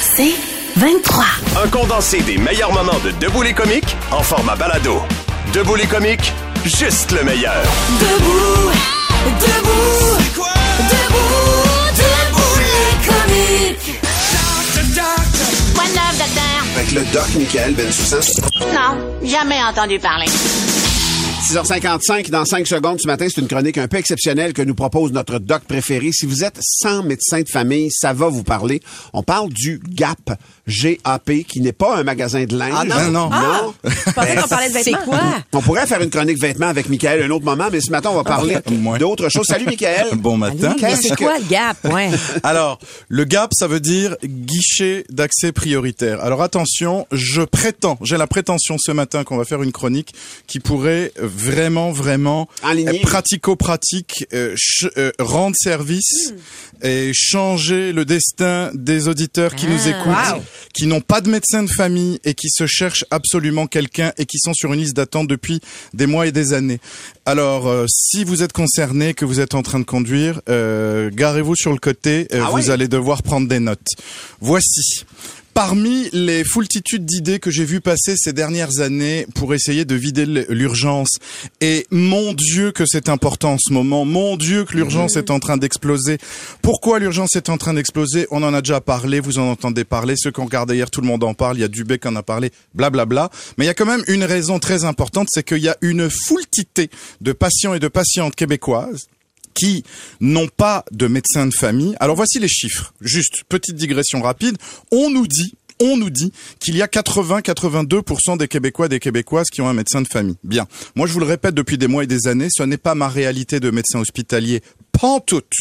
C'est 23. Un condensé des meilleurs moments de Debout les comiques en format balado. Debout les comiques, juste le meilleur. Debout, debout, debout, debout les comiques. Quoi de neuf, docteur? Avec le doc Michael Bensoussan. Non, jamais entendu parler. 6h55, dans 5 secondes ce matin, c'est une chronique un peu exceptionnelle que nous propose notre doc préféré. Si vous êtes sans médecin de famille, ça va vous parler. On parle du GAP, G-A-P, qui n'est pas un magasin de linge. Ah non? non. Ah! Je pensais qu'on parlait de vêtements. C'est quoi? On pourrait faire une chronique vêtements avec Michael un autre moment, mais ce matin, on va parler Ouais. d'autre chose. Salut, Michael. Bon matin. C'est quoi le gap? Ouais. Alors, le GAP, ça veut dire guichet d'accès prioritaire. Alors attention, je prétends, j'ai la prétention ce matin qu'on va faire une chronique qui pourrait vraiment, vraiment euh, pratico-pratique, euh, euh, rendre service et changer le destin des auditeurs qui nous Ah, écoutent, wow. qui n'ont pas de médecin de famille et qui se cherchent absolument quelqu'un et qui sont sur une liste d'attente depuis des mois et des années. Alors, euh, si vous êtes concerné, que vous êtes en train de conduire, euh, garez-vous sur le côté, euh, Ah vous ouais? allez devoir prendre des notes. Voici. Parmi les foultitudes d'idées que j'ai vues passer ces dernières années pour essayer de vider l'urgence, et mon Dieu que c'est important en ce moment, mon Dieu que l'urgence est en train d'exploser. Pourquoi l'urgence est en train d'exploser? On en a déjà parlé, vous en entendez parler, ceux qui ont regardé hier, tout le monde en parle, il y a Dubé qui en a parlé, blablabla. Mais il y a quand même une raison très importante, c'est qu'il y a une foultité de patients et de patientes québécoises qui n'ont pas de médecin de famille. Alors voici les chiffres. Juste petite digression rapide. On nous dit on nous dit qu'il y a 80-82% des Québécois et des Québécoises qui ont un médecin de famille. Bien. Moi, je vous le répète depuis des mois et des années, ce n'est pas ma réalité de médecin hospitalier. Pantoute.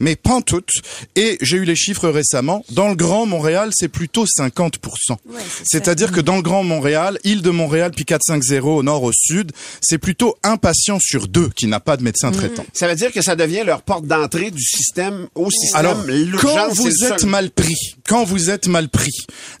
Mais pantoute. Et j'ai eu les chiffres récemment. Dans le Grand Montréal, c'est plutôt 50%. C'est-à-dire que dans le Grand Montréal, île de Montréal, puis 450 au nord, au sud, c'est plutôt un patient sur deux qui n'a pas de médecin traitant. Ça veut dire que ça devient leur porte d'entrée du système au système. Alors, quand vous êtes seul. mal pris, quand vous êtes mal pris,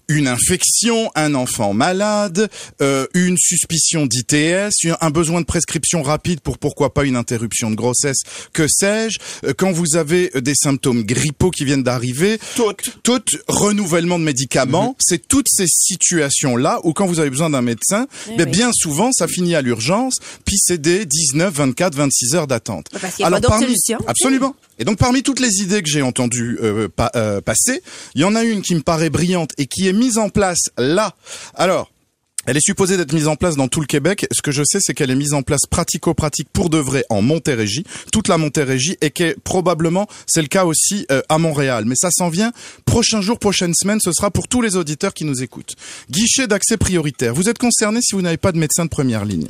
une infection, un enfant malade, euh, une suspicion d'ITS, un besoin de prescription rapide pour pourquoi pas une interruption de grossesse, que sais-je, euh, quand vous avez euh, des symptômes grippaux qui viennent d'arriver, Toutes. tout renouvellement de médicaments, Mhm. c'est toutes ces situations-là où quand vous avez besoin d'un médecin, Eh ben, oui. bien souvent ça finit à l'urgence, puis c'est des 19, 24, 26 heures d'attente. Parce qu'il y a pas d'autre parmi- solution. Absolument. Et donc parmi toutes les idées que j'ai entendues euh, pa- euh, passer, il y en a une qui me paraît brillante et qui est mise en place là. Alors, elle est supposée d'être mise en place dans tout le Québec. Ce que je sais, c'est qu'elle est mise en place pratico-pratique pour de vrai en Montérégie, toute la Montérégie, et que probablement c'est le cas aussi euh, à Montréal. Mais ça s'en vient. Prochain jour, prochaine semaine, ce sera pour tous les auditeurs qui nous écoutent. Guichet d'accès prioritaire. Vous êtes concerné si vous n'avez pas de médecin de première ligne.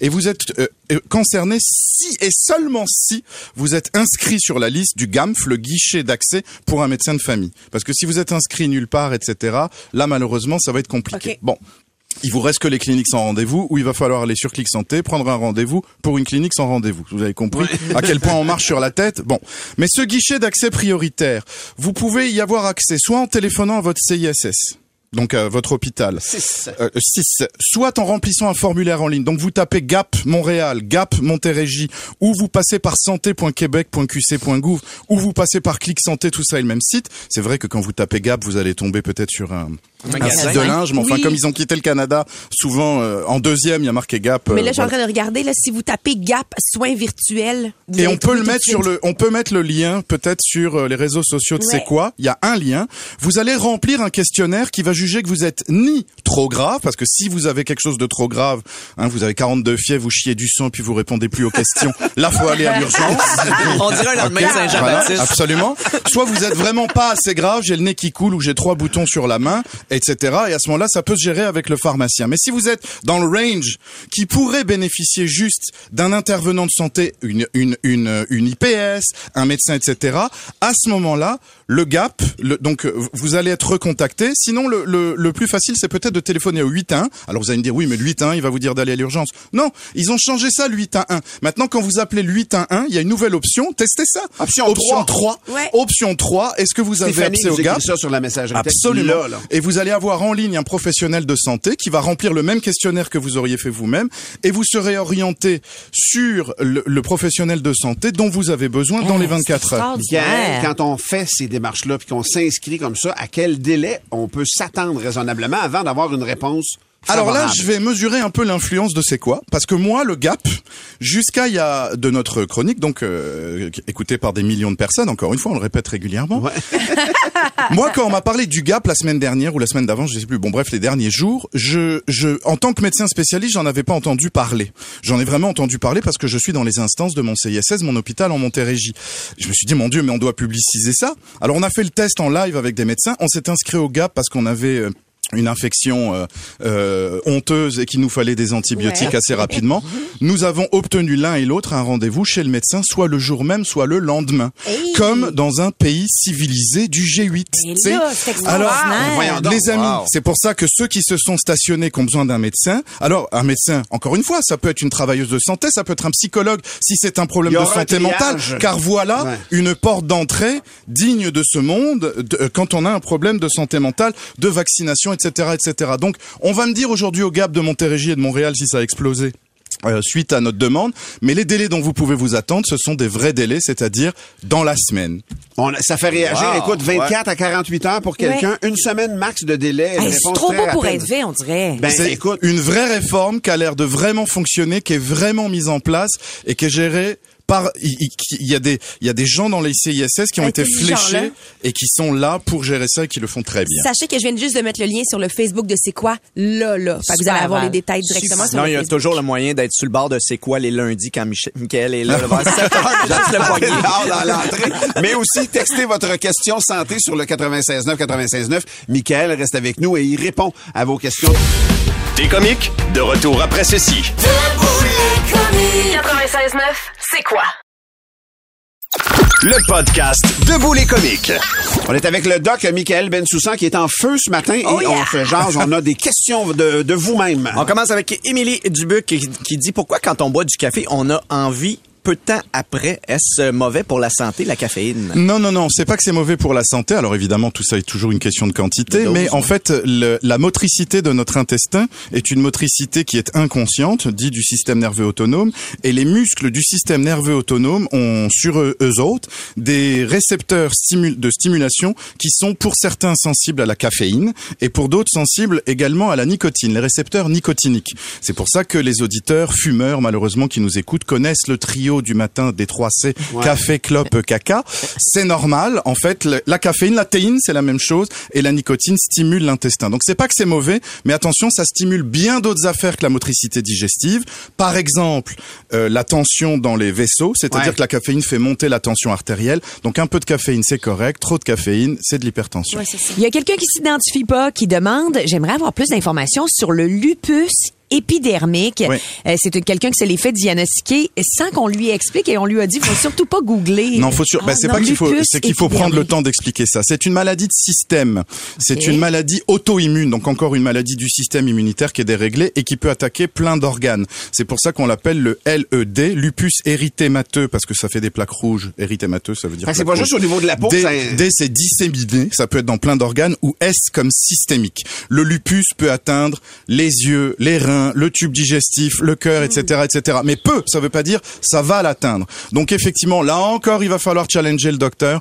Et vous êtes euh, euh, concerné si et seulement si vous êtes inscrit sur la liste du GAMF, le guichet d'accès pour un médecin de famille. Parce que si vous êtes inscrit nulle part, etc., là malheureusement ça va être compliqué. Bon. Il vous reste que les cliniques sans rendez-vous où il va falloir aller sur Clic Santé, prendre un rendez-vous pour une clinique sans rendez-vous. Vous avez compris à quel point on marche sur la tête? Bon. Mais ce guichet d'accès prioritaire, vous pouvez y avoir accès soit en téléphonant à votre CISS, donc à votre hôpital, Six. euh, 6. Soit en remplissant un formulaire en ligne. Donc vous tapez GAP Montréal, GAP Montérégie, ou vous passez par santé.québec.qc.gouv, ou vous passez par Clic Santé, tout ça est le même site. C'est vrai que quand vous tapez GAP, vous allez tomber peut-être sur un magasin. site de linge, mais enfin Oui. comme ils ont quitté le Canada, souvent euh, en deuxième, il y a marqué GAP. Mais euh, là, je suis en train de regarder, là, si vous tapez Gap soins virtuels. vous Et on peut le mettre sur le, on peut mettre le lien peut-être sur euh, les réseaux sociaux de Ouais. C'est quoi. Il y a un lien. Vous allez remplir un questionnaire qui va juger que vous êtes ni trop grave, parce que si vous avez quelque chose de trop grave, hein, vous avez 42 fièvres, vous chiez du sang, puis vous répondez plus aux questions. Là, faut aller à l'urgence. On dirait un lendemain de Voilà, Saint-Jean-Baptiste. absolument. Soit vous êtes vraiment pas assez grave, j'ai le nez qui coule ou j'ai trois boutons sur la main, etc. Et à ce moment-là, ça peut se gérer avec le pharmacien. Mais si vous êtes dans le range qui pourrait bénéficier juste d'un intervenant de santé, une, une, une, une IPS, un médecin, etc., à ce moment-là, le gap, le, donc euh, vous allez être recontacté. Sinon, le, le, le plus facile, c'est peut-être de téléphoner au 8-1. Alors vous allez me dire, oui, mais le 8-1, il va vous dire d'aller à l'urgence. Non, ils ont changé ça, le 8-1. Maintenant, quand vous appelez le 8-1, il y a une nouvelle option. Testez ça. Option option 3. 3. Ouais. Option 3. Est-ce que vous avez Stéphanie accès nous au gap ça sur la messagerie. Absolument. Là, là. Et vous allez avoir en ligne un professionnel de santé qui va remplir le même questionnaire que vous auriez fait vous-même et vous serez orienté sur le, le professionnel de santé dont vous avez besoin dans Ah, les 24 heures. Extraordinaire. quand on fait ces démarche-là, puis qu'on s'inscrit comme ça, à quel délai on peut s'attendre raisonnablement avant d'avoir une réponse Alors là, je vais mesurer un peu l'influence de c'est quoi, parce que moi, le gap, jusqu'à il y a de notre chronique, donc euh, écoutée par des millions de personnes, encore une fois, on le répète régulièrement. Ouais. moi, quand on m'a parlé du gap la semaine dernière ou la semaine d'avant, je sais plus. Bon, bref, les derniers jours, je, je, en tant que médecin spécialiste, j'en avais pas entendu parler. J'en ai vraiment entendu parler parce que je suis dans les instances de mon CISS, mon hôpital en Montérégie. Je me suis dit, mon Dieu, mais on doit publiciser ça. Alors, on a fait le test en live avec des médecins. On s'est inscrit au gap parce qu'on avait euh, une infection euh, euh, honteuse et qu'il nous fallait des antibiotiques Ouais. assez rapidement. Nous avons obtenu l'un et l'autre un rendez-vous chez le médecin, soit le jour même, soit le lendemain, Hey. comme dans un pays civilisé du G8. Et tu sais. là, c'est Alors, donc. les amis, Wow. c'est pour ça que ceux qui se sont stationnés, qui ont besoin d'un médecin, alors un médecin, encore une fois, ça peut être une travailleuse de santé, ça peut être un psychologue si c'est un problème de santé mentale, car voilà Ouais. une porte d'entrée digne de ce monde de- euh, quand on a un problème de santé mentale, de vaccination, etc., etc. Donc, on va me dire aujourd'hui au Gap de Montérégie et de Montréal si ça a explosé. euh, suite à notre demande, mais les délais dont vous pouvez vous attendre, ce sont des vrais délais, c'est-à-dire dans la semaine. On- ça fait réagir, Wow, écoute, 24 à 48 heures pour quelqu'un, une semaine max de délai. Hey, c'est trop beau pour être fait, on dirait. Ben, C'est écoute, une vraie réforme qui a l'air de vraiment fonctionner, qui est vraiment mise en place et qui est gérée par il y a des il y a des gens dans les CISS qui ont été fléchés et qui sont là pour gérer ça et qui le font très bien. Sachez que je viens juste de mettre le lien sur le Facebook de C'est quoi là là. Fait que vous allez avoir les détails directement sur le il y a toujours le moyen d'être sur le bord de c'est quoi les lundis quand Mich Michael est là, vers 7 heures, j'attends le poignet. dans l'entrée. Mais aussi, textez votre question santé sur le 96.9, 96.9. Michael reste avec nous et il répond à vos questions. T'es comique? De retour après ceci. 96.9, c'est quoi? Le podcast Debout les comiques. On est avec le doc Michael Bensoussan qui est en feu ce matin et Oh yeah! on se jase. On a des questions de, de vous-même. On commence avec Émilie Dubuc qui, qui dit pourquoi quand on boit du café, on a envie peu de temps après. Est-ce mauvais pour la santé, la caféine? Non, non, non, c'est pas que c'est mauvais pour la santé. Alors évidemment, tout ça est toujours une question de quantité, De mais en fait, le- la motricité de notre intestin est une motricité qui est inconsciente, dit du système nerveux autonome, et les muscles du système nerveux autonome ont sur eux, eux autres des récepteurs stimu- de stimulation qui sont pour certains sensibles à la caféine et pour d'autres sensibles également à la nicotine, les récepteurs nicotiniques. C'est pour ça que les auditeurs fumeurs, malheureusement, qui nous écoutent, connaissent le trio du matin des 3 C, café, clope, caca. C'est normal. En fait, le- la caféine, la théine, c'est la même chose, et la nicotine stimule l'intestin. Donc c'est pas que c'est mauvais, mais attention, ça stimule bien d'autres affaires que la motricité digestive. Par exemple, euh, la tension dans les vaisseaux, c'est-à-dire Ouais. que la caféine fait monter la tension artérielle. Donc un peu de caféine, c'est correct. Trop de caféine, c'est de l'hypertension. Ouais. Il y a quelqu'un qui s'identifie pas, qui demande, j'aimerais avoir plus d'informations sur le lupus épidermique. Oui. Euh, c'est quelqu'un qui se l'est fait diagnostiquer sans qu'on lui explique et on lui a dit, faut surtout pas googler. Non, faut sur... Ah, ben, c'est non, pas qu'il faut, c'est qu'il faut prendre le temps d'expliquer ça. C'est une maladie de système. C'est une maladie auto-immune, donc encore une maladie du système immunitaire qui est déréglée et qui peut attaquer plein d'organes. C'est pour ça qu'on l'appelle le LED, lupus érythémateux, parce que ça fait des plaques rouges. Érythémateux, ça veut dire. Que c'est pas juste au niveau de la peau. D, ça- D, c'est disséminé, ça peut être dans plein d'organes, ou S comme systémique. Le lupus peut atteindre les yeux, les reins, le tube digestif, le cœur, etc., etc. Mais peu, ça veut pas dire ça va l'atteindre. Donc effectivement, là encore, il va falloir challenger le docteur.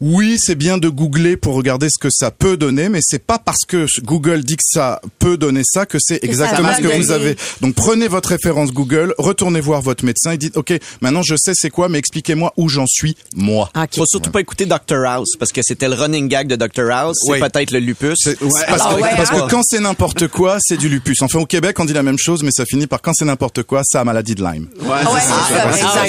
Oui, c'est bien de googler pour regarder ce que ça peut donner, mais c'est pas parce que Google dit que ça peut donner ça que c'est exactement ce que vous avez. Donc prenez votre référence Google, retournez voir votre médecin et dites OK, maintenant je sais c'est quoi, mais expliquez-moi où j'en suis moi. Ok. Faut surtout pas écouter Dr House parce que c'était le running gag de Dr House. C'est Oui. peut-être le lupus. Ouais. parce, Ah que, ouais, parce hein? que quand c'est n'importe quoi, c'est du lupus. Enfin, au Québec, on dit la même chose, mais ça finit par quand c'est n'importe quoi, ça a maladie de Lyme. Ouais, Ouais,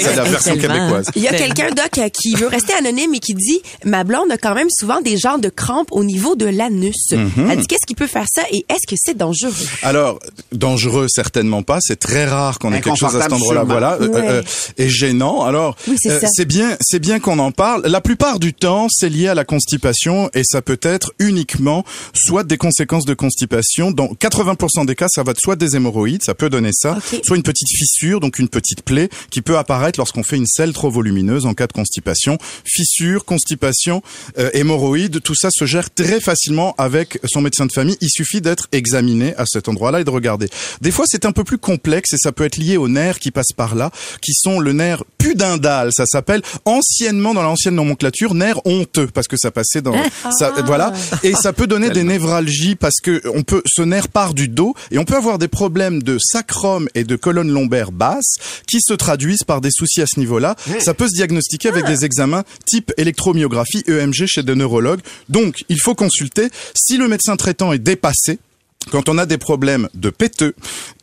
c'est la version québécoise. Il y a quelqu'un, Doc, qui veut rester anonyme et qui dit Ma blonde a quand même souvent des genres de crampes au niveau de l'anus. Mhm. Elle dit Qu'est-ce qui peut faire ça et est-ce que c'est dangereux? Alors, dangereux, certainement pas. C'est très rare qu'on ait quelque chose à cet endroit-là. Voilà. Euh, euh, et gênant. Alors, Oui, c'est bien, c'est bien qu'on en parle. La plupart du temps, c'est lié à la constipation et ça peut être uniquement soit des conséquences de constipation. Dans 80% des cas, ça va être soit des hémorroïdes, ça peut donner ça, soit une petite fissure, donc une petite plaie qui peut apparaître lorsqu'on fait une selle trop volumineuse en cas de constipation. Fissure, constipation constipation, euh, hémorroïdes, tout ça se gère très facilement avec son médecin de famille. Il suffit d'être examiné à cet endroit-là et de regarder. Des fois, c'est un peu plus complexe et ça peut être lié aux nerfs qui passent par là, qui sont le nerf pudendal, ça s'appelle. Anciennement dans l'ancienne nomenclature nerf honteux parce que ça passait dans ça, voilà. Et ça peut donner des névralgies parce que on peut ce nerf part du dos et on peut avoir des problèmes de sacrum et de colonne lombaire basse qui se traduisent par des soucis à ce niveau-là. Ça peut se diagnostiquer avec des examens type électromyographie EMG chez des neurologues. Donc, il faut consulter si le médecin traitant est dépassé quand on a des problèmes de péteux,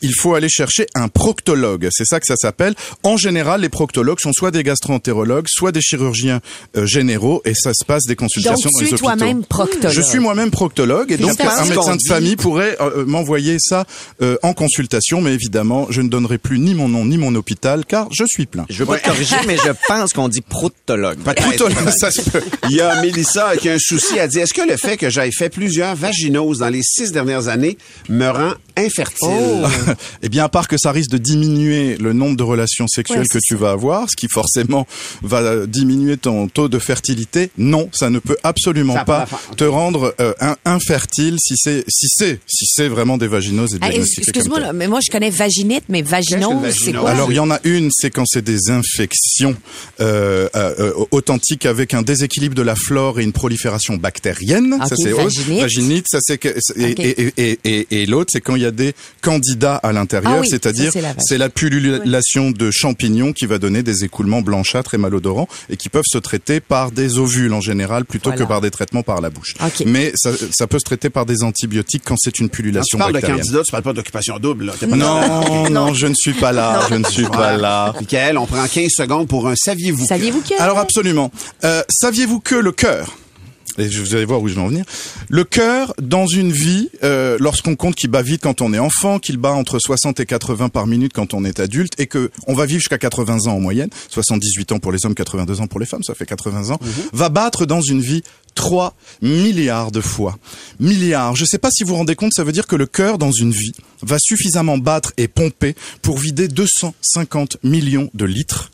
il faut aller chercher un proctologue. C'est ça que ça s'appelle. En général, les proctologues sont soit des gastro-entérologues, soit des chirurgiens euh, généraux, et ça se passe des Donc, consultations dans tu les es hôpitaux. toi-même proctologue. Je suis moi-même proctologue et donc un médecin de famille pourrait euh, m'envoyer ça euh, en consultation, mais évidemment, je ne donnerai plus ni mon nom ni mon hôpital car je suis plein. Je veux pas te corriger, mais je pense qu'on dit proctologue. Proctologue, ça se peut. Il y a Mélissa qui a un souci. Elle dit, est-ce que le fait que j'aille fait plusieurs vaginoses dans les six dernières années me rend infertile? Eh bien, à part que ça risque de diminuer le nombre de relations sexuelles Ouais, que tu vas avoir, ce qui forcément va diminuer ton taux de fertilité, non, ça ne peut absolument pas te rendre euh, in- infertile si c'est si c'est si c'est vraiment des vaginoses et Ah, Excuse-moi, mais moi, je connais vaginite, mais vaginose, c'est quoi? Alors il y en a une, c'est quand c'est des infections euh, euh, authentiques avec un déséquilibre de la flore et une prolifération bactérienne. Ok, ça c'est vaginite. vaginite. Ça c'est et, et, et l'autre c'est quand il y a des candidats à l'intérieur, Ah oui, c'est-à-dire c'est la la pullulation de champignons qui va donner des écoulements blanchâtres et malodorants et qui peuvent se traiter par des ovules en général plutôt Voilà. que par des traitements par la bouche. Ok. Mais ça, ça peut se traiter par des antibiotiques quand c'est une Quand tu pullulation parles de candidat, tu parles pas d'occupation double. Là. Pas Non, non, je ne suis pas là, je ne suis pas là. Michael, on prend 15 secondes pour un saviez-vous. Saviez-vous que? Alors absolument. Euh, Saviez-vous que le cœur et je- vous allez voir où je vais en venir. Le cœur, dans une vie, euh, lorsqu'on compte qu'il bat vite quand on est enfant, qu'il bat entre 60 et 80 par minute quand on est adulte, et que on va vivre jusqu'à 80 ans en moyenne, 78 ans pour les hommes, 82 ans pour les femmes, ça fait 80 ans, va battre dans une vie 3 milliards de fois. Milliards. Je sais pas si vous vous rendez compte, ça veut dire que le cœur, dans une vie, va suffisamment battre et pomper pour vider 250 millions de litres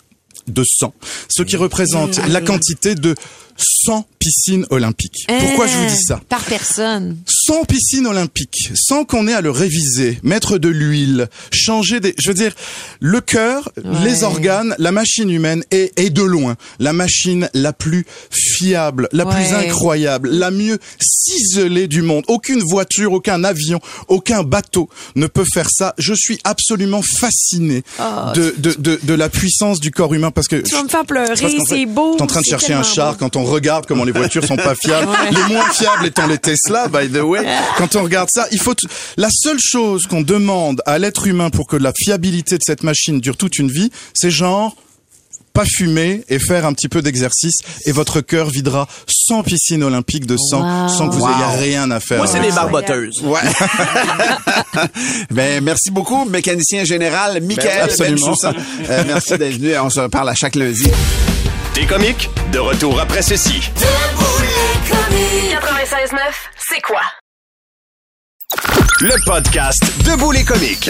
de sang, ce qui représente la quantité de 100 piscines olympiques. Pourquoi je vous dis ça Euh, Par personne. 100 piscines olympiques, sans qu'on ait à le réviser, mettre de l'huile, changer des... Je veux dire, le cœur, les organes, la machine humaine est, est de loin la machine la plus fiable, la plus incroyable, la mieux ciselée du monde. Aucune voiture, aucun avion, aucun bateau ne peut faire ça. Je suis absolument fasciné de, de, de, de la puissance du corps humain parce que... Oh. Tu vas me faire pleurer, c'est beau. T'es en train de chercher un char beau. quand on regarde comment les voitures sont pas fiables. Les moins fiables étant les Tesla, by the way. Quand on regarde ça, il faut t- la seule chose qu'on demande à l'être humain pour que la fiabilité de cette machine dure toute une vie, c'est genre pas fumer et faire un petit peu d'exercice et votre cœur videra 100 piscines olympiques de sang Wow. sans que vous Wow. ayez rien à faire. Moi, c'est ça. barboteuses. Ouais. ben, merci beaucoup, mécanicien général Michael Ben, absolument. Euh, merci d'être venu. On se reparle à chaque lundi. T'es comique? De retour après ceci. 96.9, c'est quoi? Le podcast Debout les comiques.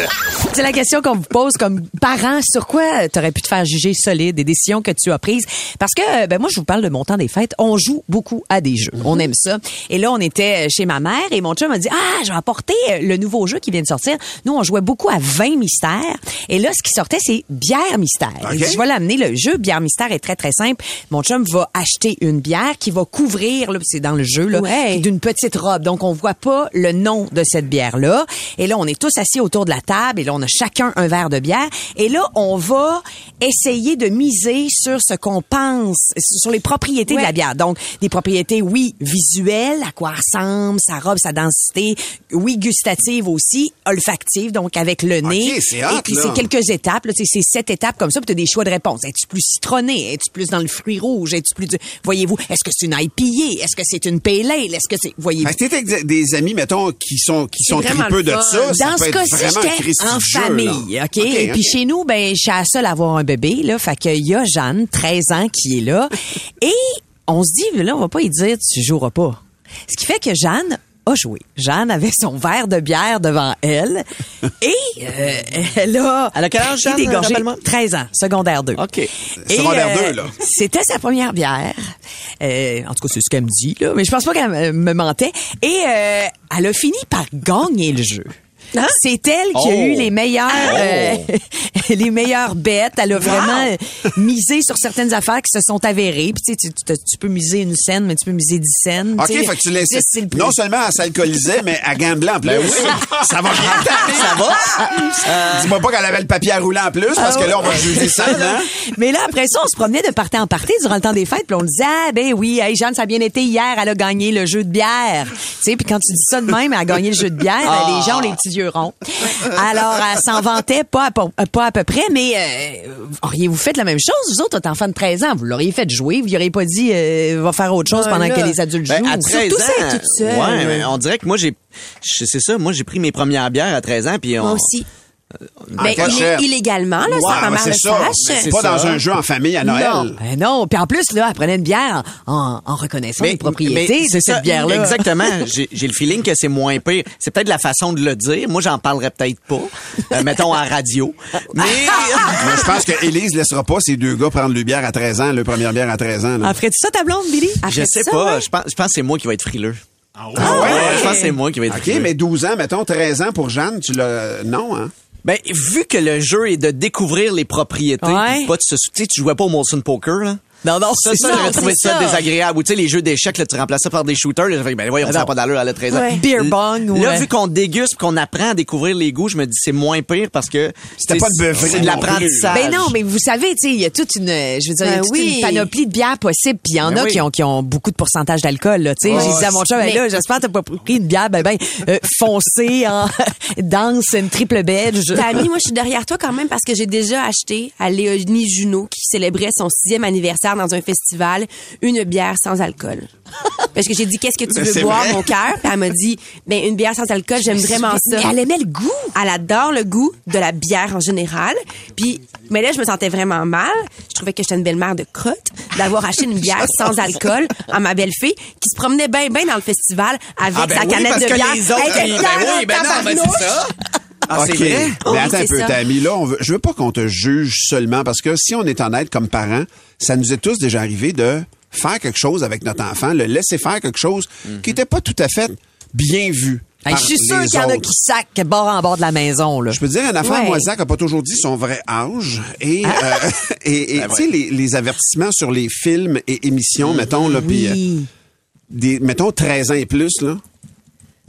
C'est la question qu'on vous pose comme parent. Sur quoi t'aurais pu te faire juger solide des décisions que tu as prises? Parce que, ben, moi, je vous parle de mon temps des fêtes. On joue beaucoup à des jeux. On aime ça. Et là, on était chez ma mère et mon chum m'a dit, ah, je vais apporter le nouveau jeu qui vient de sortir. Nous, on jouait beaucoup à 20 mystères. Et là, ce qui sortait, c'est bière mystère. Je vais l'amener. Le jeu bière mystère est très, très simple. Mon chum va acheter une bière qui va couvrir, là, c'est dans le jeu, là, Ouais. d'une petite robe. Donc, on voit pas le nom de cette bière-là. Et là, on est tous assis autour de la table et là, on a chacun un verre de bière. Et là, on va essayer de miser sur ce qu'on pense, sur les propriétés de la bière. Donc, des propriétés, oui, visuelles, à quoi ressemble, sa robe, sa densité, oui, gustative aussi, olfactive, donc avec le nez. c'est hot, et puis, c'est quelques étapes, c'est sept étapes comme ça, puis tu as des choix de réponse. Es-tu plus citronné? Es-tu plus dans le fruit rouge? Es-tu plus... du- Voyez-vous, est-ce que c'est une IPA? Est-ce que c'est une pale ale? Est-ce que c'est... Voyez-vous? Des- des amis, mettons, qui sont, qui sont le de ça. Dans ce cas-ci, j'étais en famille, là. OK? Et puis chez nous, ben, je suis à la seule à avoir un bébé, là. Fait qu'il y a Jeanne, 13 ans, qui est là. Et on se dit, là, on va pas y dire, tu joueras pas. Ce qui fait que Jeanne a joué. Jeanne avait son verre de bière devant elle et euh, elle a Elle a quel âge, Jeanne, rappelle-moi? 13 ans, secondaire 2. OK. Secondaire euh, deux, là. C'était sa première bière. Euh, en tout cas, c'est ce qu'elle me dit, là. Mais je pense pas qu'elle me- me mentait. Et euh, elle a fini par gagner le jeu. Hein? C'est elle qui a Oh. eu les meilleures, euh, les meilleures bêtes. Elle a vraiment euh, misé sur certaines affaires qui se sont avérées. Puis tu, sais, tu, tu- tu peux miser une scène, mais tu peux miser dix scènes. OK, fait que tu laisses. Non seulement elle s'alcoolisait, mais à gambler en plus. Ça va bien. Ça va? Dis-moi pas qu'elle avait le papier à rouler en plus, parce que là, on va juger ça, hein? Mais là, après ça, on se promenait de party en party durant le temps des fêtes, puis on disait, ah, ben oui, hey, Jeanne, ça a bien été hier, elle a gagné le jeu de bière. Tu sais, puis quand tu dis ça de même, elle a gagné le jeu de bière, ben, les gens ont les petits yeux ronds. Alors, elle s'en vantait pas à, peu- pas à peu près, mais euh, auriez-vous fait la même chose, vous autres, votre enfant de 13 ans? Vous l'auriez fait jouer, vous lui auriez pas dit, euh, va faire autre chose Ouais, pendant là. que les adultes Ben, jouent? à 13 ans. Ça, toute seule. Ouais, mais on dirait que moi, j'ai, c'est ça, moi, j'ai pris mes premières bières à 13 ans, puis on, Moi aussi. En Ben, illé- illégalement, là, sans que ma mère le ça. sache. Mais C'est pas ça. dans un jeu en famille à Noël. Non, ben non. Puis en plus, là, elle prenait une bière en, en reconnaissant les propriétés mais de c'est cette ça, bière-là. Exactement. J'ai le feeling que c'est moins pire. C'est peut-être la façon de le dire. Moi, j'en parlerais peut-être pas. Euh, mettons en radio. Mais Mais je pense que Élise laissera pas ces deux gars prendre le bière à 13 ans, le première bière à 13 ans. Ah, ferais-tu ça, ta blonde, Billy? je sais ça, pas. ouais? Je pense, je pense que c'est moi qui va être frileux. Ah ouais? je pense que c'est moi qui va être OK, frileux. mais 12 ans, mettons 13 ans pour Jeanne, tu l'as. Non, hein? Ben, vu que le jeu est de découvrir les propriétés, Ouais. pas de se, tu sais, tu jouais pas au Molson Poker, là. Non, non, Ça, c'est ça, ça. j'aurais trouvé c'est ça, désagréable. Ou tu sais, les jeux d'échecs, là, tu remplaçais par des shooters. Là, j'ai fait, ben voyons, ça n'a pas d'allure à la 13 ans. Ouais. Beer bong, Là, ouais. vu qu'on déguste, qu'on apprend à découvrir les goûts, je me dis c'est moins pire parce que C'était pas de c'est de l'apprentissage. Ben non, mais vous savez, tu sais, il y a toute une, je veux dire, il y a Ben toute oui. une panoplie de bières possibles, puis il y en Ben a oui. qui ont qui ont beaucoup de pourcentage d'alcool là, tu sais. Ouais. J'ai dit à mon chum, Mais- hey, là, j'espère que t'as pas pris une bière ben ben euh, foncée en danse une triple belge. Tammy, moi, je suis derrière toi quand même parce que j'ai déjà acheté à Léonie Junot, qui célébrait son sixième anniversaire dans un festival, une bière sans alcool. Parce que j'ai dit, qu'est-ce que tu Mais veux boire, vrai. mon cœur? Puis elle m'a dit, ben, une bière sans alcool, j'aime vraiment ça. Mais elle aimait le goût. Elle adore le goût de la bière en général. Puis, mais là, je me sentais vraiment mal. Je trouvais que j'étais une belle-mère de crotte d'avoir acheté une bière sans alcool à ma belle-fille qui se promenait bien, bien dans le festival avec Ah, ben sa oui, canette de bière. les autres, ils- ben oui, ben en non, ben c'est ça. Ah, c'est OK. vrai? Mais Oui, attends un peu, ça. Tammy. Là, on veut, je veux pas qu'on te juge seulement parce que si on est honnête comme parents, ça nous est tous déjà arrivé de faire quelque chose avec notre enfant, le laisser faire quelque chose Mhm. qui n'était pas tout à fait bien vu. Hey, je suis sûr qu'il y en a qui sacent bord en bord de la maison là. Je peux te dire une affaire, Ouais. moi, Zach a pas toujours dit son vrai âge. Et, Ah. euh, et, et, tu sais, les, les avertissements sur les films et émissions, mettons, là, puis, euh, des, mettons, 13 ans et plus, là.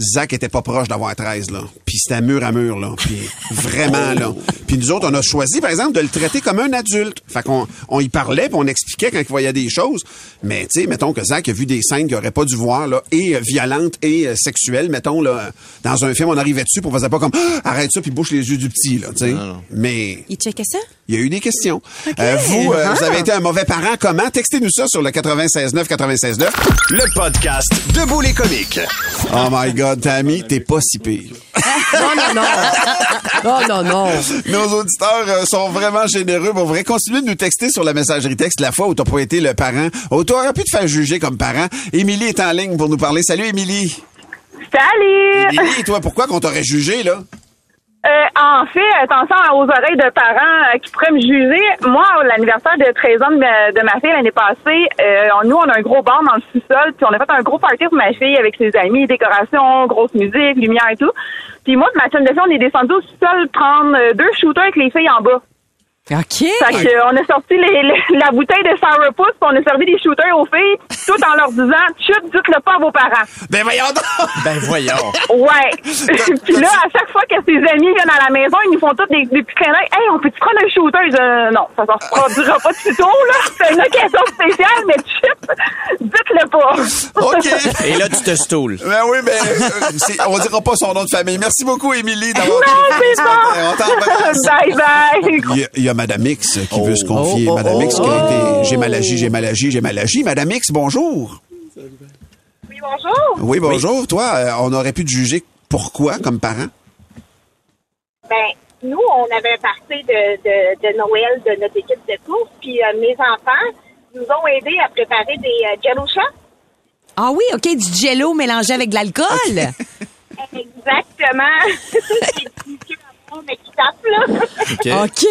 Zach était pas proche d'avoir 13, là. Puis c'était mur à mur, là. Puis vraiment, là. Puis nous autres, on a choisi, par exemple, de le traiter comme un adulte. Fait qu'on on y parlait, puis on expliquait quand il voyait des choses. Mais, tu sais, mettons que Zach a vu des scènes qu'il aurait pas dû voir, là, et euh, violentes et euh, sexuelles, mettons, là. Dans un film, on arrivait dessus, puis on faisait pas comme, Ah, arrête ça, puis bouche les yeux du petit, là, tu sais. Mais Il checkait ça? il y a eu des questions. Euh, vous, euh, vous avez été un mauvais parent. Comment? Textez-nous ça sur le 96.9, 96.9. Le podcast Debout les comiques. Oh my God, Tammy, t'es pas si pire. Non, non, non. Non, non, non. Nos auditeurs euh, sont vraiment généreux. Pour vrai, continuez de nous texter sur la messagerie texte la fois où t'as pas été le parent. Oh, t'aurais pu te faire juger comme parent. Émilie est en ligne pour nous parler. Salut, Émilie. Salut! Émilie, toi, pourquoi qu'on t'aurait jugé, là? Euh, en fait, attention aux oreilles de parents euh, qui pourraient me juger. Moi, l'anniversaire de 13 ans de ma, fille l'année passée, euh, nous, on a un gros bar dans le sous-sol, puis on a fait un gros party pour ma fille avec ses amis, décorations, grosse musique, lumière et tout. Puis moi, de ma chaîne de fille, on est descendu au sous-sol prendre euh, deux shooters avec les filles en bas. OK. Fait que, euh, on a sorti les, les- la bouteille de sourpuss, puis on a servi des shooters aux filles, tout en leur disant, chut, dites-le pas à vos parents. Ben voyons donc! Ben voyons. Ouais. puis là, à chaque fois que ses amis viennent à la maison, ils nous font tous des, des petits clins d'œil. Hey, on peut-tu prendre un shooter? Euh, non, ça ne se produira pas de sitôt, là. C'est une occasion spéciale, mais chut, dites-le pas. OK. Et là, tu te stoules. Ben oui, mais euh, c'est- on dira pas son nom de famille. Merci beaucoup, Émilie, d'avoir Non, c'est bon. bye bye. Il y, a, il y a Madame X qui veut se confier. Oh, oh, Madame X qui a oh. été... J'ai mal agi, j'ai mal agi, j'ai mal agi. Madame X, bonjour. Oui, bonjour. Oui, bonjour. Toi, euh, on aurait pu te juger pourquoi comme parent? Ben, nous, on avait parti de, de, de Noël de notre équipe de course, puis euh, mes enfants nous ont aidés à préparer des euh, jello shots. Ah oui, OK, du jello mélangé avec de l'alcool. Exactement. Mais qui tape, là. OK.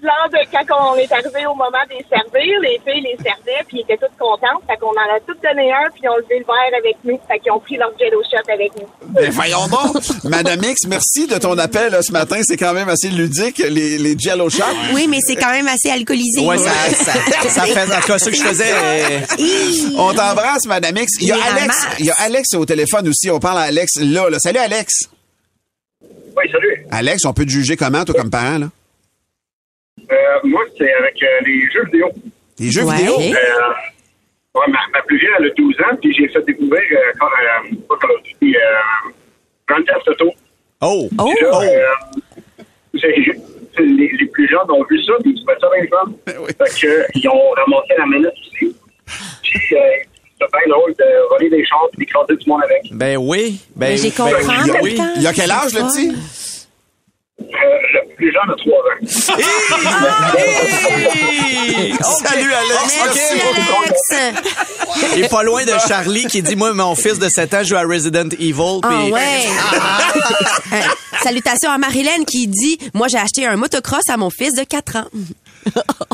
Lors de quand on est arrivé au moment des servir, les filles les servaient, puis ils étaient toutes contentes. Fait qu'on en a toutes donné un, puis ils ont levé le verre avec nous. Fait qu'ils ont pris leur jello shot avec nous. Ben, voyons donc. Madame X, merci de ton appel là, ce matin. C'est quand même assez ludique, les, les Jello Shots. Oui, mais c'est quand même assez alcoolisé. Ouais, ça, ça, ça fait, en tout cas, ce que je faisais, euh, On t'embrasse, Madame X. Il y a Alex. Il y a Alex au téléphone aussi. On parle à Alex là. là. Salut, Alex. Oui, salut. Alex, on peut te juger comment, toi, comme parent, là? Euh, moi, c'est avec euh, les jeux vidéo. Les jeux Ouais. vidéo? Euh, ouais, ma, ma plus vieille, elle a 12 ans, puis j'ai fait découvrir, euh, quand, euh, pas Call of Duty, euh, Grand Theft Auto. Oh! Oh! Là, euh, les, les plus jeunes ont vu ça, puis ils trouvaient ça bien fun. Oui. Fait que, euh, ils ont ramassé la manette aussi. Puis, euh, c'est bien drôle de voler des chars et d'écraser du monde avec. Ben oui. Ben, j'ai ben compris oui. temps. Il y a quel âge, le petit? Euh, le plus jeune a 3 ans. Salut Alex. Merci, Alex. Il est pas loin de Charlie qui dit moi mon fils de 7 ans joue à Resident Evil Ah ouais. Euh, Salutations à Marilyn qui dit Moi, j'ai acheté un motocross à mon fils de 4 ans.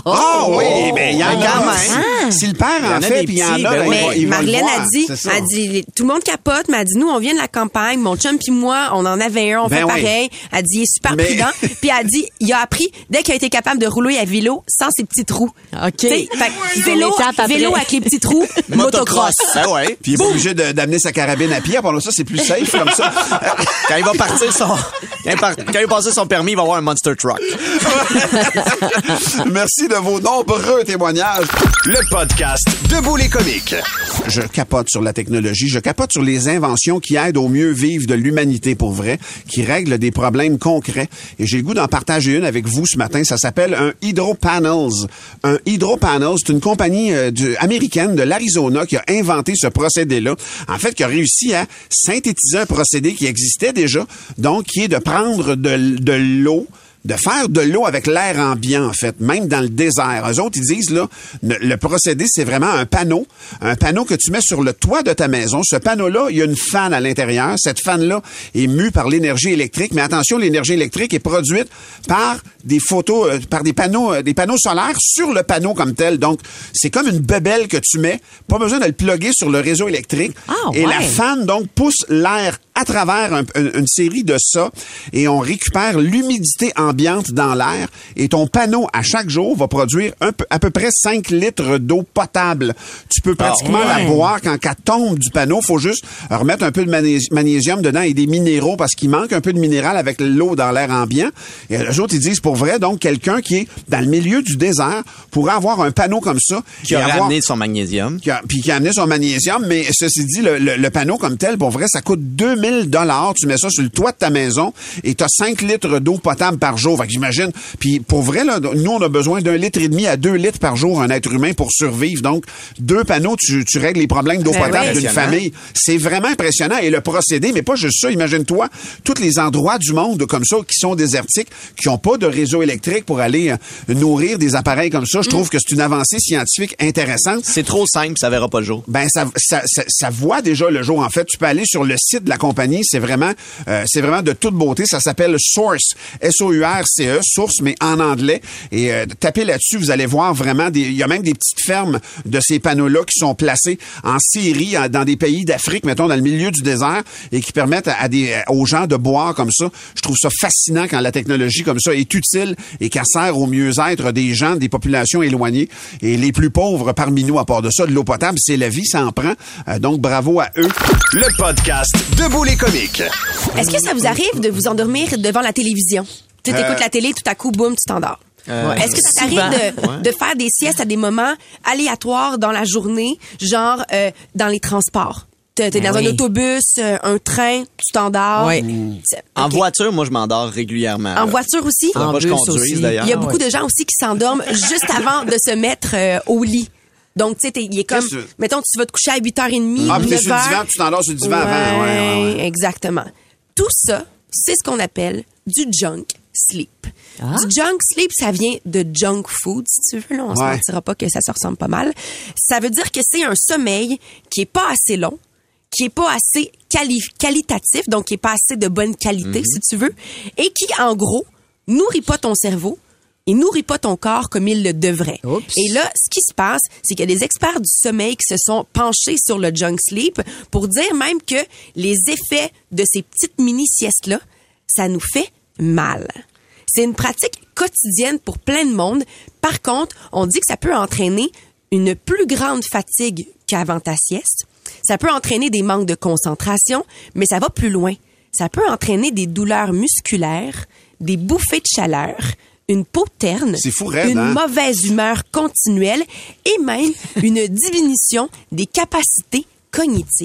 Ah oui, mais il y en Ben, a. quand même. Si- le père en fait, puis il y en a, ben ben, Mais Marilyn voir. a dit, a dit, tout le monde capote, mais elle dit, nous, on vient de la campagne, mon chum puis moi, on en avait un, on Ben fait oui. pareil. Elle dit, il est super Mais- prudent. puis elle dit, il a appris, dès qu'il a été capable de rouler à vélo, sans ses petits trous. OK. Vélo, vélo avec les petits trous, motocross. Ben ouais. Puis il est pas obligé de- d'amener sa carabine à pied. Pendant ça, c'est plus safe comme ça. Quand il va partir son quand il va passer son permis, il va avoir un monster truck. Merci de vos nombreux témoignages. Le podcast Debout les comiques. Je capote sur la technologie, je capote sur les inventions qui aident au mieux vivre de l'humanité pour vrai, qui règlent des problèmes concrets. Et j'ai le goût d'en partager une avec vous ce matin. Ça s'appelle un HydroPanels. Un HydroPanels, c'est une compagnie euh, du- américaine de l'Arizona qui a inventé ce procédé-là. En fait, qui a réussi à synthétiser un procédé qui existait déjà, donc qui est de prendre de, de l'eau de faire de l'eau avec l'air ambiant, en fait, même dans le désert. Eux autres, ils disent, là, le, procédé, c'est vraiment un panneau, un panneau que tu mets sur le toit de ta maison. Ce panneau-là, il y a une fan à l'intérieur. Cette fan-là est mue par l'énergie électrique, mais attention, l'énergie électrique est produite par des photos, euh, par des panneaux, euh, des panneaux solaires sur le panneau comme tel. Donc, c'est comme une bebelle que tu mets. Pas besoin de le plugger sur le réseau électrique. Ah, Et la fan, donc, pousse l'air à travers un- une, une série de ça et on récupère l'humidité ambiante dans l'air et ton panneau à chaque jour va produire un peu- à peu près 5 litres d'eau potable. Tu peux pratiquement ouais. la boire quand elle tombe du panneau. faut juste remettre un peu de magnés- magnésium dedans et des minéraux parce qu'il manque un peu de minéral avec l'eau dans l'air ambiant. Et les autres, ils disent pour vrai, donc quelqu'un qui est dans le milieu du désert pourrait avoir un panneau comme ça. Qui a ramené son magnésium. qui a, puis qui a amené son magnésium, mais ceci dit, le, le- le panneau comme tel, pour vrai, ça coûte 2000 dollars. Tu mets ça sur le toit de ta maison et tu as 5 litres d'eau potable par jour. Fait que j'imagine. Puis pour vrai, là, nous, on a besoin d'un litre et demi à deux litres par jour, un être humain, pour survivre. Donc, deux panneaux, tu, tu règles les problèmes d'eau Ben potable oui. d'une famille. C'est vraiment impressionnant. Et le procédé, mais pas juste ça, imagine-toi, tous les endroits du monde comme ça qui sont désertiques, qui n'ont pas de réseau électrique pour aller euh, nourrir des appareils comme ça. Je trouve que c'est une avancée scientifique intéressante. C'est trop simple, ça verra pas le jour. Ben ça, ça, ça, ça voit déjà le jour. En fait, tu peux aller sur le site de la compagnie. C'est vraiment, euh, c'est vraiment de toute beauté. Ça s'appelle Source, S-O-U-R-C-E, Source, mais en anglais. Et euh, tapez là-dessus, vous allez voir vraiment des. Il y a même des petites fermes de ces panneaux-là qui sont placés en série en- dans des pays d'Afrique, mettons dans le milieu du désert, et qui permettent à, des aux gens de boire comme ça. Je trouve ça fascinant quand la technologie comme ça est utile et qu'elle sert au mieux-être des gens, des populations éloignées et les plus pauvres parmi nous. À part de ça, de l'eau potable, c'est la vie, ça en prend. Euh, donc bravo à eux. Le podcast Les comiques? Est-ce que ça vous arrive de vous endormir devant la télévision? Tu sais, t'écoutes la télé, tout à coup, boum, tu t'endors. Est-ce que ça t'arrive de, de faire des siestes à des moments aléatoires dans la journée, genre euh, dans les transports? T'es Ben dans oui. un autobus, euh, un train, tu t'endors. Oui. En voiture, moi, je m'endors régulièrement. En voiture aussi? En pas je conduise, aussi. d'ailleurs. Il y a Ah, beaucoup ouais. de gens aussi qui s'endorment juste avant de se mettre euh, au lit. Donc, tu sais, t'es- il est comme, mettons, tu vas te coucher à 8h30, Ah, puis t'es sur le 9h. divan, tu t'endors sur le divan avant. Ouais, ouais, ouais. exactement. Tout ça, c'est ce qu'on appelle du junk sleep. Ah. Du junk sleep, ça vient de junk food, si tu veux. Là, on se Ouais. mentira pas que ça se ressemble pas mal. Ça veut dire que c'est un sommeil qui est pas assez long, qui est pas assez quali- qualitatif, donc qui est pas assez de bonne qualité, Mhm. si tu veux, et qui, en gros, nourrit pas ton cerveau, il nourrit pas ton corps comme il le devrait. Oups. Et là, ce qui se passe, c'est qu'il y a des experts du sommeil qui se sont penchés sur le junk sleep pour dire même que les effets de ces petites mini-siestes-là, ça nous fait mal. C'est une pratique quotidienne pour plein de monde. Par contre, on dit que ça peut entraîner une plus grande fatigue qu'avant ta sieste. Ça peut entraîner des manques de concentration, mais ça va plus loin. Ça peut entraîner des douleurs musculaires, des bouffées de chaleur, une peau terne, C'est fou raide, une hein? mauvaise humeur continuelle et même une diminution des capacités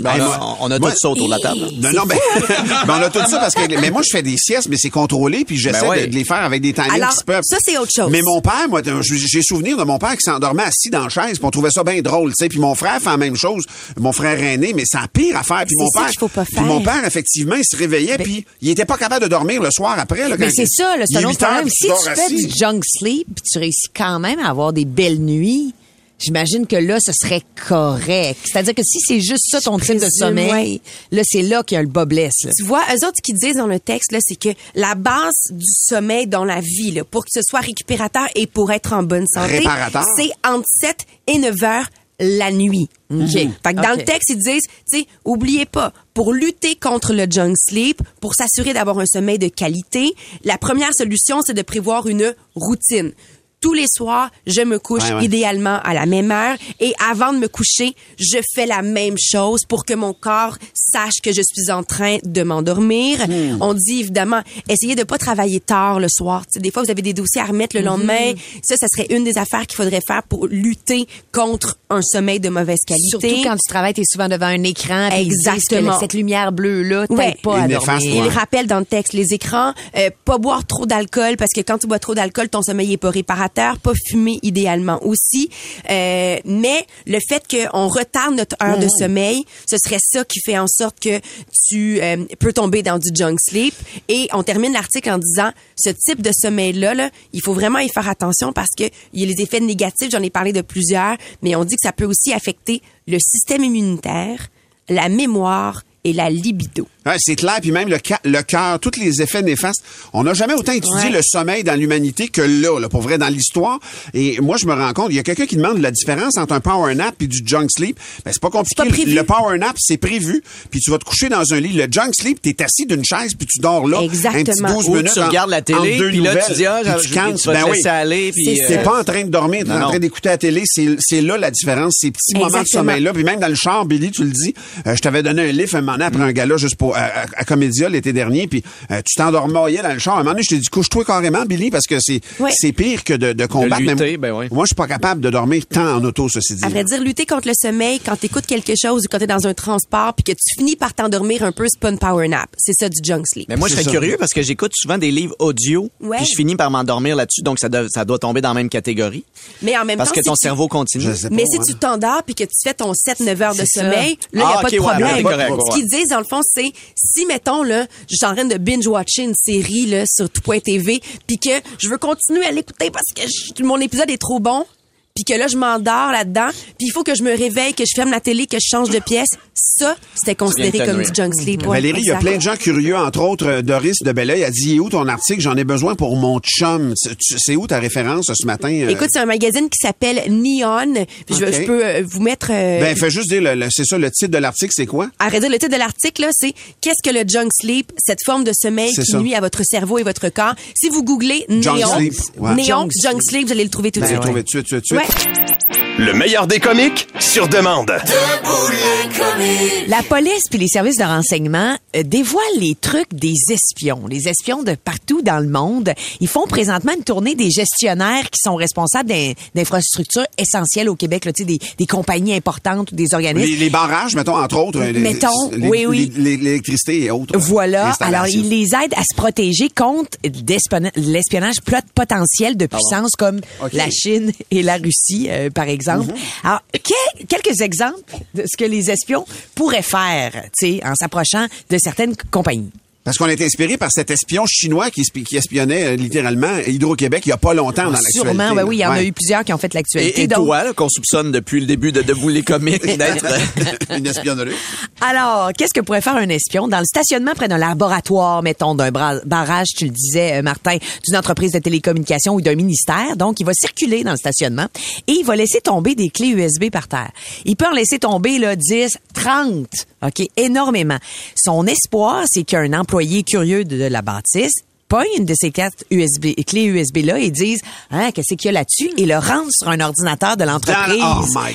Ben, on, a, on a moi- tout ça autour de la table. hein. Non, non, ben, ben, on a tout ça parce que, mais moi, je fais des siestes, mais c'est contrôlé, puis j'essaie Ben ouais. de, de les faire avec des timings Alors, qui se peuvent. ça, c'est autre chose. Mais mon père, moi, j'ai souvenir de mon père qui s'endormait assis dans la chaise, puis on trouvait ça bien drôle, tu sais. Puis mon frère fait la même chose, mon frère aîné, mais c'est la pire affaire. Puis C'est mon père, faut pas puis faire. mon père, effectivement, il se réveillait, puis il était pas capable de dormir le soir après. Là, Mais c'est ça, c'est un autre problème. puis Si tu fais du junk sleep, puis tu réussis quand même à avoir des belles nuits, j'imagine que là, ce serait correct. C'est-à-dire que si c'est juste ça ton type de sommeil, ouais. là, c'est là qu'il y a le bas blesse. là. Tu vois, eux autres, ce qu'ils disent dans le texte, là, c'est que la base du sommeil dans la vie, là, pour que ce soit récupérateur et pour être en bonne santé, c'est entre 7 et 9 heures la nuit. OK. Fait que dans le texte, ils disent, tu sais, oubliez pas, pour lutter contre le junk sleep, pour s'assurer d'avoir un sommeil de qualité, la première solution, c'est de prévoir une routine. Tous les soirs, je me couche Ouais, ouais. idéalement à la même heure et avant de me coucher, je fais la même chose pour que mon corps sache que je suis en train de m'endormir. Hmm. On dit évidemment, essayez de pas travailler tard le soir. Tu sais, des fois, vous avez des dossiers à remettre le lendemain. Ça, ça serait une des affaires qu'il faudrait faire pour lutter contre un sommeil de mauvaise qualité. Surtout quand tu travailles, tu es souvent devant un écran. disent que Exactement. cette lumière bleue-là Ouais. pas Et à. Il rappelle dans le texte les écrans, euh, pas boire trop d'alcool parce que quand tu bois trop d'alcool, ton sommeil est pas réparateur, pas fumer idéalement aussi. Euh, mais le fait qu'on retarde notre heure de sommeil, ce serait ça qui fait en sorte que tu euh, peux tomber dans du junk sleep. Et on termine l'article en disant, ce type de sommeil-là, là, il faut vraiment y faire attention parce que il y a les effets négatifs, j'en ai parlé de plusieurs, mais on dit que ça peut aussi affecter le système immunitaire, la mémoire et la libido. Ouais, c'est clair, puis même le, cœur, tous les effets néfastes. On n'a jamais autant étudié Ouais. le sommeil dans l'humanité que là, là, pour vrai, dans l'histoire. Et moi, je me rends compte, il y a quelqu'un qui demande la différence entre un power nap et du junk sleep. Ben, c'est pas compliqué. Pas. Le power nap, c'est prévu, puis tu vas te coucher dans un lit. Le junk sleep, t'es assis d'une chaise, puis tu dors là. Exactement. Un petit 12 Ou minutes. tu en- regardes la télé, puis là, tu dis, ah, puis tu vas Ben te oui. aller, puis, C'est euh, T'es pas en train de dormir, t'es en train d'écouter la télé. C'est là la différence, ces petits moments de sommeil-là. Puis même dans le char, Billy, tu le dis, euh, je t'avais donné un livre un moment donné après un gala juste pour à, à- à Comédia l'été dernier, puis euh, tu t'endormoyais dans le char. À un moment donné, je t'ai dit couche-toi carrément, Billy, parce que c'est c'est pire que de, de combattre. lutter, Mais ben oui. Moi, je suis pas capable de dormir tant en auto, ceci dit. À vrai dire, lutter contre le sommeil quand t'écoutes quelque chose ou quand t'es dans un transport puis que tu finis par t'endormir un peu, c'est pas une power nap. C'est ça du junk sleep. Mais moi, je serais curieux parce que j'écoute souvent des livres audio, Ouais. puis je finis par m'endormir là-dessus, donc ça doit, ça doit tomber dans la même catégorie. Mais en même Parce temps, que si ton tu- cerveau continue. Pas, Mais si hein. tu t'endors puis que tu fais ton 7-9 heures de ça. sommeil, là, il n'y a Ah, pas de problème. ouais. Qu'ils disent, dans le fond, c'est si, mettons, là, je suis train de binge-watcher une série là, sur tout.tv puis que je veux continuer à l'écouter parce que je- mon épisode est trop bon puis que là, je m'endors là-dedans puis il faut que je me réveille, que je ferme la télé, que je change de pièce, ça, c'était considéré comme du junk sleep. ouais, Valérie, il y a plein de gens curieux, entre autres euh, Doris de Belleuil a dit, il est où ton article? J'en ai besoin pour mon chum. C'est- où ta référence ce matin? euh? Écoute, c'est un magazine qui s'appelle Neon. Puis je, peux euh, vous mettre... euh, ben, fais juste dire, le- le- c'est ça, le titre de l'article, c'est quoi? Dire, le titre de l'article, là, c'est Qu'est-ce que le junk sleep? Cette forme de sommeil qui ça. nuit à votre cerveau et votre corps. Si vous googlez Junk néon, sleep. Ouais. néon, Junk junk sleep, vous allez le trouver tout de Ben, suite. trouvé tout de suite, tout de suite. Ouais. Le meilleur des comiques sur demande. La police puis les services de renseignement euh, dévoilent les trucs des espions, les espions de partout dans le monde. Ils font présentement une tournée des gestionnaires qui sont responsables d'in- d'infrastructures essentielles au Québec, là, tu sais, des, des compagnies importantes ou des organismes. Les, les barrages, mettons, entre autres. les- Mettons, les- oui, oui. L'électricité et autres. Voilà. Alors, Installations. il les aide à se protéger contre l'espionnage plot- potentiel de puissances comme la Chine et la Russie, euh, par exemple. Alors, que- quelques exemples de ce que les espions pourraient faire, tu sais, en s'approchant de certaines compagnies. Parce qu'on est inspiré par cet espion chinois qui, espi- qui espionnait euh, littéralement Hydro-Québec il y a pas longtemps dans l'actualité. Sûrement, ben oui, il y en a eu plusieurs qui ont fait l'actualité. Et, et Donc, toi, là, qu'on soupçonne depuis le début de Debout les comiques d'être... Une espionnerie. Alors, qu'est-ce que pourrait faire un espion dans le stationnement près d'un laboratoire, mettons, d'un barrage, tu le disais, euh, Martin, d'une entreprise de télécommunications ou d'un ministère? Donc, il va circuler dans le stationnement et il va laisser tomber des clés USB par terre. Il peut en laisser tomber, là, 10, 30, OK, énormément. Son espoir, c'est qu'un employé curieux de la bâtisse pogne une de ces quatre USB, clés USB là et disent hein qu'est-ce qu'il y a là-dessus? Et le rentre sur un ordinateur de l'entreprise.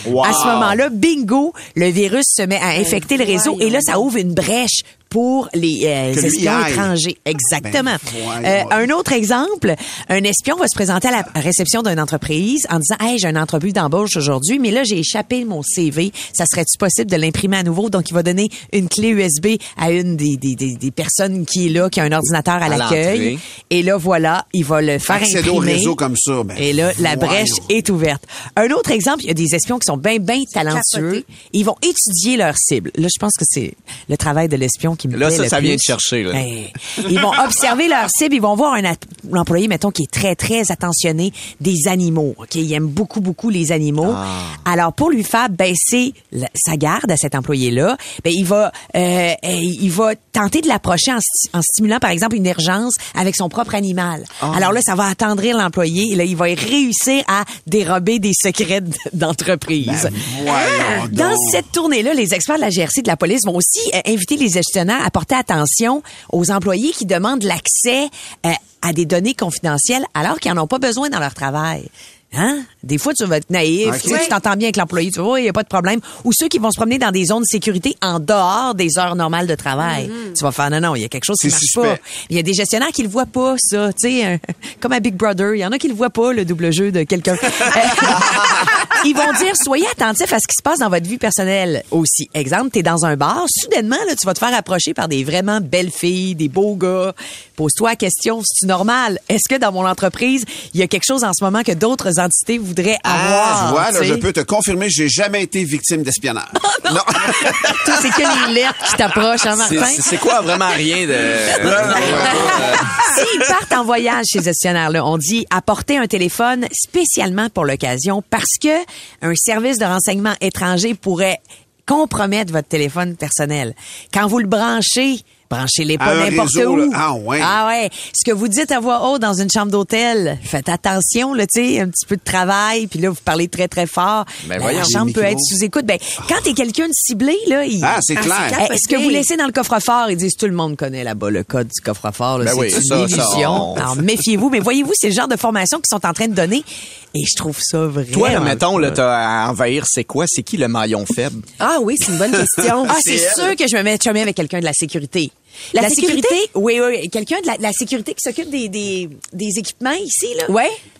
Oh. À ce moment-là, bingo, le virus se met à infecter le réseau et là ça ouvre une brèche pour les euh, espions étrangers. Exactement. Ben, voyons Euh, un autre exemple, un espion va se présenter à la réception d'une entreprise en disant "Hey, j'ai un entrevue d'embauche aujourd'hui, mais là j'ai échappé mon CV, ça serait-tu possible de l'imprimer à nouveau? Donc il va donner une clé USB à une des, des, des, des personnes qui est là, qui a un ordinateur à, À l'accueil et là voilà, il va le faire Accéder imprimer. au réseau comme ça. ben, Et là, la brèche est ouverte. Un autre exemple, il y a des espions qui sont bien, bien talentueux. capoté. Ils vont étudier leur cible. Là, je pense que c'est le travail de l'espion qui me Là, plaît ça, le ça vient de chercher, là. Ben, ils vont observer leur cible. Ils vont voir un employé, mettons, qui est très, très attentionné des animaux. OK? Il aime beaucoup, beaucoup les animaux. Ah. Alors, pour lui faire baisser sa garde à cet employé-là, ben, il va, euh, euh, il va tenter de l'approcher en, sti- en stimulant, par exemple, une urgence avec son propre animal. Ah. Alors là, ça va attendrir l'employé. Et là, il va réussir à dérober des secrets d'entreprise. voyons Dans donc. cette tournée-là, les experts de la GRC de la police vont aussi euh, inviter les gestionnaires à porter attention aux employés qui demandent l'accès euh, à des données confidentielles alors qu'ils n'en ont pas besoin dans leur travail. Hein? Des fois, tu vas être naïf, tu sais, tu t'entends bien avec l'employé, tu vois, il n'y a pas de problème. Ou ceux qui vont se promener dans des zones de sécurité en dehors des heures normales de travail. Tu vas faire, non, non, il y a quelque chose qui marche suspect. pas. Il y a des gestionnaires qui le voient pas, ça. Tu sais, un- comme à Big Brother, il y en a qui le voient pas, le double jeu de quelqu'un. Ils vont dire, soyez attentifs à ce qui se passe dans votre vie personnelle aussi. Exemple, t'es dans un bar, soudainement, là, tu vas te faire approcher par des vraiment belles filles, des beaux gars. Pose-toi la question, c'est normal? Est-ce que dans mon entreprise, il y a quelque chose en ce moment que d'autres entités voudraient avoir? Tu vois, là, tu sais? je peux te confirmer, j'ai jamais été victime d'espionnage. non. C'est que les lettres qui t'approchent, hein, Martin? C'est c'est quoi vraiment rien de... S'ils partent en voyage, ces gestionnaires-là, on dit apporter un téléphone spécialement pour l'occasion parce que un service de renseignement étranger pourrait compromettre votre téléphone personnel. Quand vous le branchez, branchez-les pas n'importe où. là. Ah ouais. Ah ouais. Ce que vous dites à voix haute dans une chambre d'hôtel, faites attention, là, tu sais, un petit peu de travail, puis là, vous parlez très, très fort. Ben la voyons. chambre Les peut être sous écoute. Ben, quand t'es quelqu'un de ciblé, là, il... Ah, c'est clair. c'est Eh, ce que vous laissez dans le coffre-fort, ils disent tout le monde connaît là-bas le code du coffre-fort. Ben c'est oui, une ça, ça, illusion. on- Alors méfiez-vous. Mais voyez-vous, c'est le genre de formation qu'ils sont en train de donner. Et je trouve ça vraiment. Toi, là, mettons, là, t'as à envahir, c'est quoi? C'est qui le maillon faible? Ah oui, c'est une bonne question. Ah, c'est sûr que je me mets chummer avec quelqu'un de la sécurité. La sécurité? Oui, oui, oui. Quelqu'un de la, la sécurité qui s'occupe des, des, des équipements ici, là?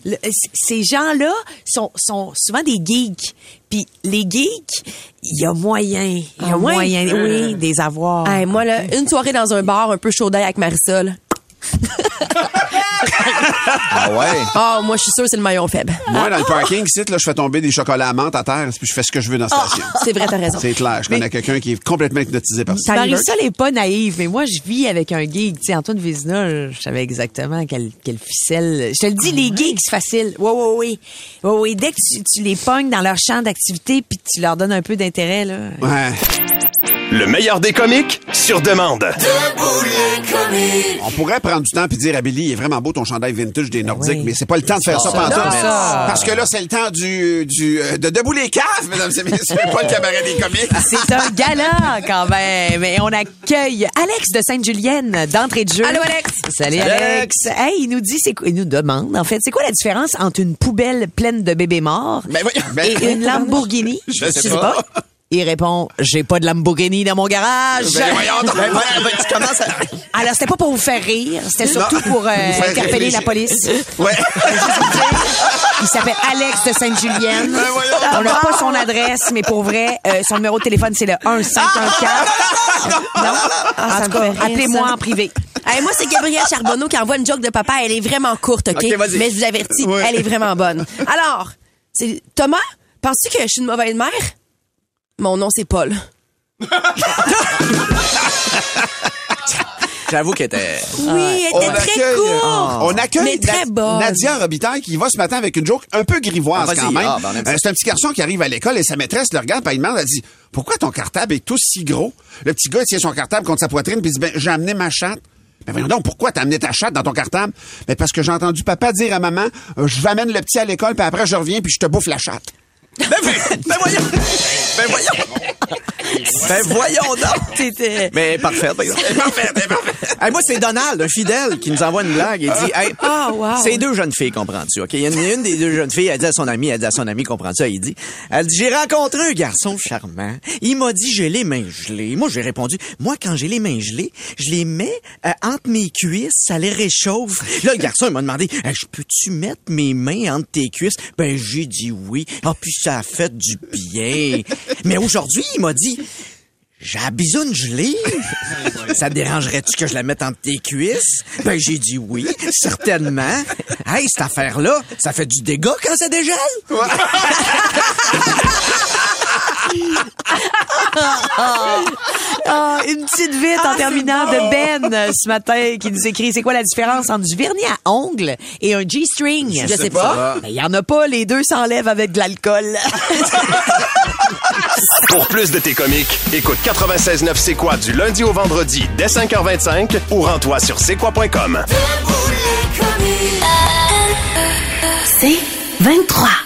C- ces gens-là sont, sont souvent des geeks. Puis les geeks, il y a moyen. Il y a Ah moyen, oui, des avoirs. Hey, moi, là, une soirée dans un bar un peu chaud d'ail avec Marisol. Ah ouais? Ah, moi, je suis sûre que c'est le maillon faible. Moi, dans le parking, ici, là, je fais tomber des chocolats à menthe à terre, puis je fais ce que je veux dans la station. C'est vrai, t'as raison. C'est clair, je connais quelqu'un qui est complètement hypnotisé par ça. Marisol est pas naïve, mais moi, je vis avec un geek. Tu sais, Antoine Vézina, je savais exactement quelle, quelle ficelle. Je te le dis, les geeks, c'est facile. Oui, oui, oui. Oui, oui. Dès que tu, tu les pognes dans leur champ d'activité puis tu leur donnes un peu d'intérêt, là. Ouais. Le meilleur des comiques sur demande. On pourrait prendre du temps puis dire à Billy, il est vraiment beau ton chandail vintage des Nordiques, Oui. mais c'est pas le temps de faire ça, ça, pantoute. Parce que là, c'est le temps du, du euh, de debout les caves, mesdames et messieurs, pas le cabaret des comiques. C'est un gala, quand même. Et on accueille Alex de Sainte-Julienne d'entrée de jeu. Allô, Alex. Salut, Salut, Alex. Hey, il nous dit, c'est quoi, il nous demande, en fait, c'est quoi la différence entre une poubelle pleine de bébés morts Ben. Ben, et une Lamborghini? Je sais pas. Il répond, j'ai pas de Lamborghini dans mon garage. Ben voyons donc. Ben, ben, ben, tu commences à... Alors, c'était pas pour vous faire rire, c'était surtout Non. pour euh, interpeller la police. Ouais. Il s'appelle Alex de Sainte-Julienne. Ben voyons. On n'a pas son adresse, mais pour vrai, euh, son numéro de téléphone, c'est le 1514. Non? Ah, en tout cas, appelez-moi en privé. Hey, moi, c'est Gabrielle Charbonneau qui envoie une joke de papa. Elle est vraiment courte, OK? OK, vas-y. Mais je vous avertis, elle est vraiment bonne. Alors, c'est Thomas, penses-tu que je suis une mauvaise mère? Mon nom, c'est Paul. J'avoue qu'elle était... Oui, elle On était très accueille, courte. on accueille Mais très Na- bonne. Nadia Robitaille qui va ce matin avec une joke un peu grivoise Ah, vas-y. quand même. Ah, ben, on aime ça. Euh, c'est un petit garçon qui arrive à l'école et sa maîtresse le regarde, puis elle demande, elle dit, pourquoi ton cartable est tout si gros? Le petit gars il tient son cartable contre sa poitrine puis il dit, ben, j'ai amené ma chatte. Ben voyons donc, pourquoi t'as amené ta chatte dans ton cartable? Ben parce que j'ai entendu papa dire à maman, euh, je vais amener le petit à l'école, puis après je reviens, puis je te bouffe la chatte. Ben, ben, ben voyons! Ben voyons! Ben voyons donc! T'étais- Mais parfait, par exemple. parfait, parfait. Hey, moi, c'est Donald, un fidèle, qui nous envoie une blague. Il dit, hey, Ah, wow. c'est deux jeunes filles, comprends-tu? OK? Il y en a une des deux jeunes filles, elle dit à son amie, elle dit à son amie, comprends-tu? Il dit, elle dit, j'ai rencontré un garçon charmant. Il m'a dit, j'ai les mains gelées. Moi, j'ai répondu, moi, quand j'ai les mains gelées, je les mets euh, entre mes cuisses, ça les réchauffe. Là, le garçon, il m'a demandé, Hey, je peux-tu mettre mes mains entre tes cuisses? Ben, j'ai dit oui. Ah, puis ça a fait du bien. Mais aujourd'hui, il m'a dit, j'ai la bisoune gelée. Ça dérangerait-tu que je la mette entre tes cuisses? Ben, j'ai dit oui, certainement. Hey, cette affaire-là, ça fait du dégât quand ça dégèle? Ah, une petite vite en terminant de Ben ce matin qui nous écrit c'est quoi la différence entre du vernis à ongles et un G-string? Je sais pas. Ben, il y en a pas les deux s'enlèvent avec de l'alcool Pour plus de tes comiques, écoute 96.9 C'est quoi du lundi au vendredi dès 5h25 ou rends-toi sur c'est quoi.com. C'est 23.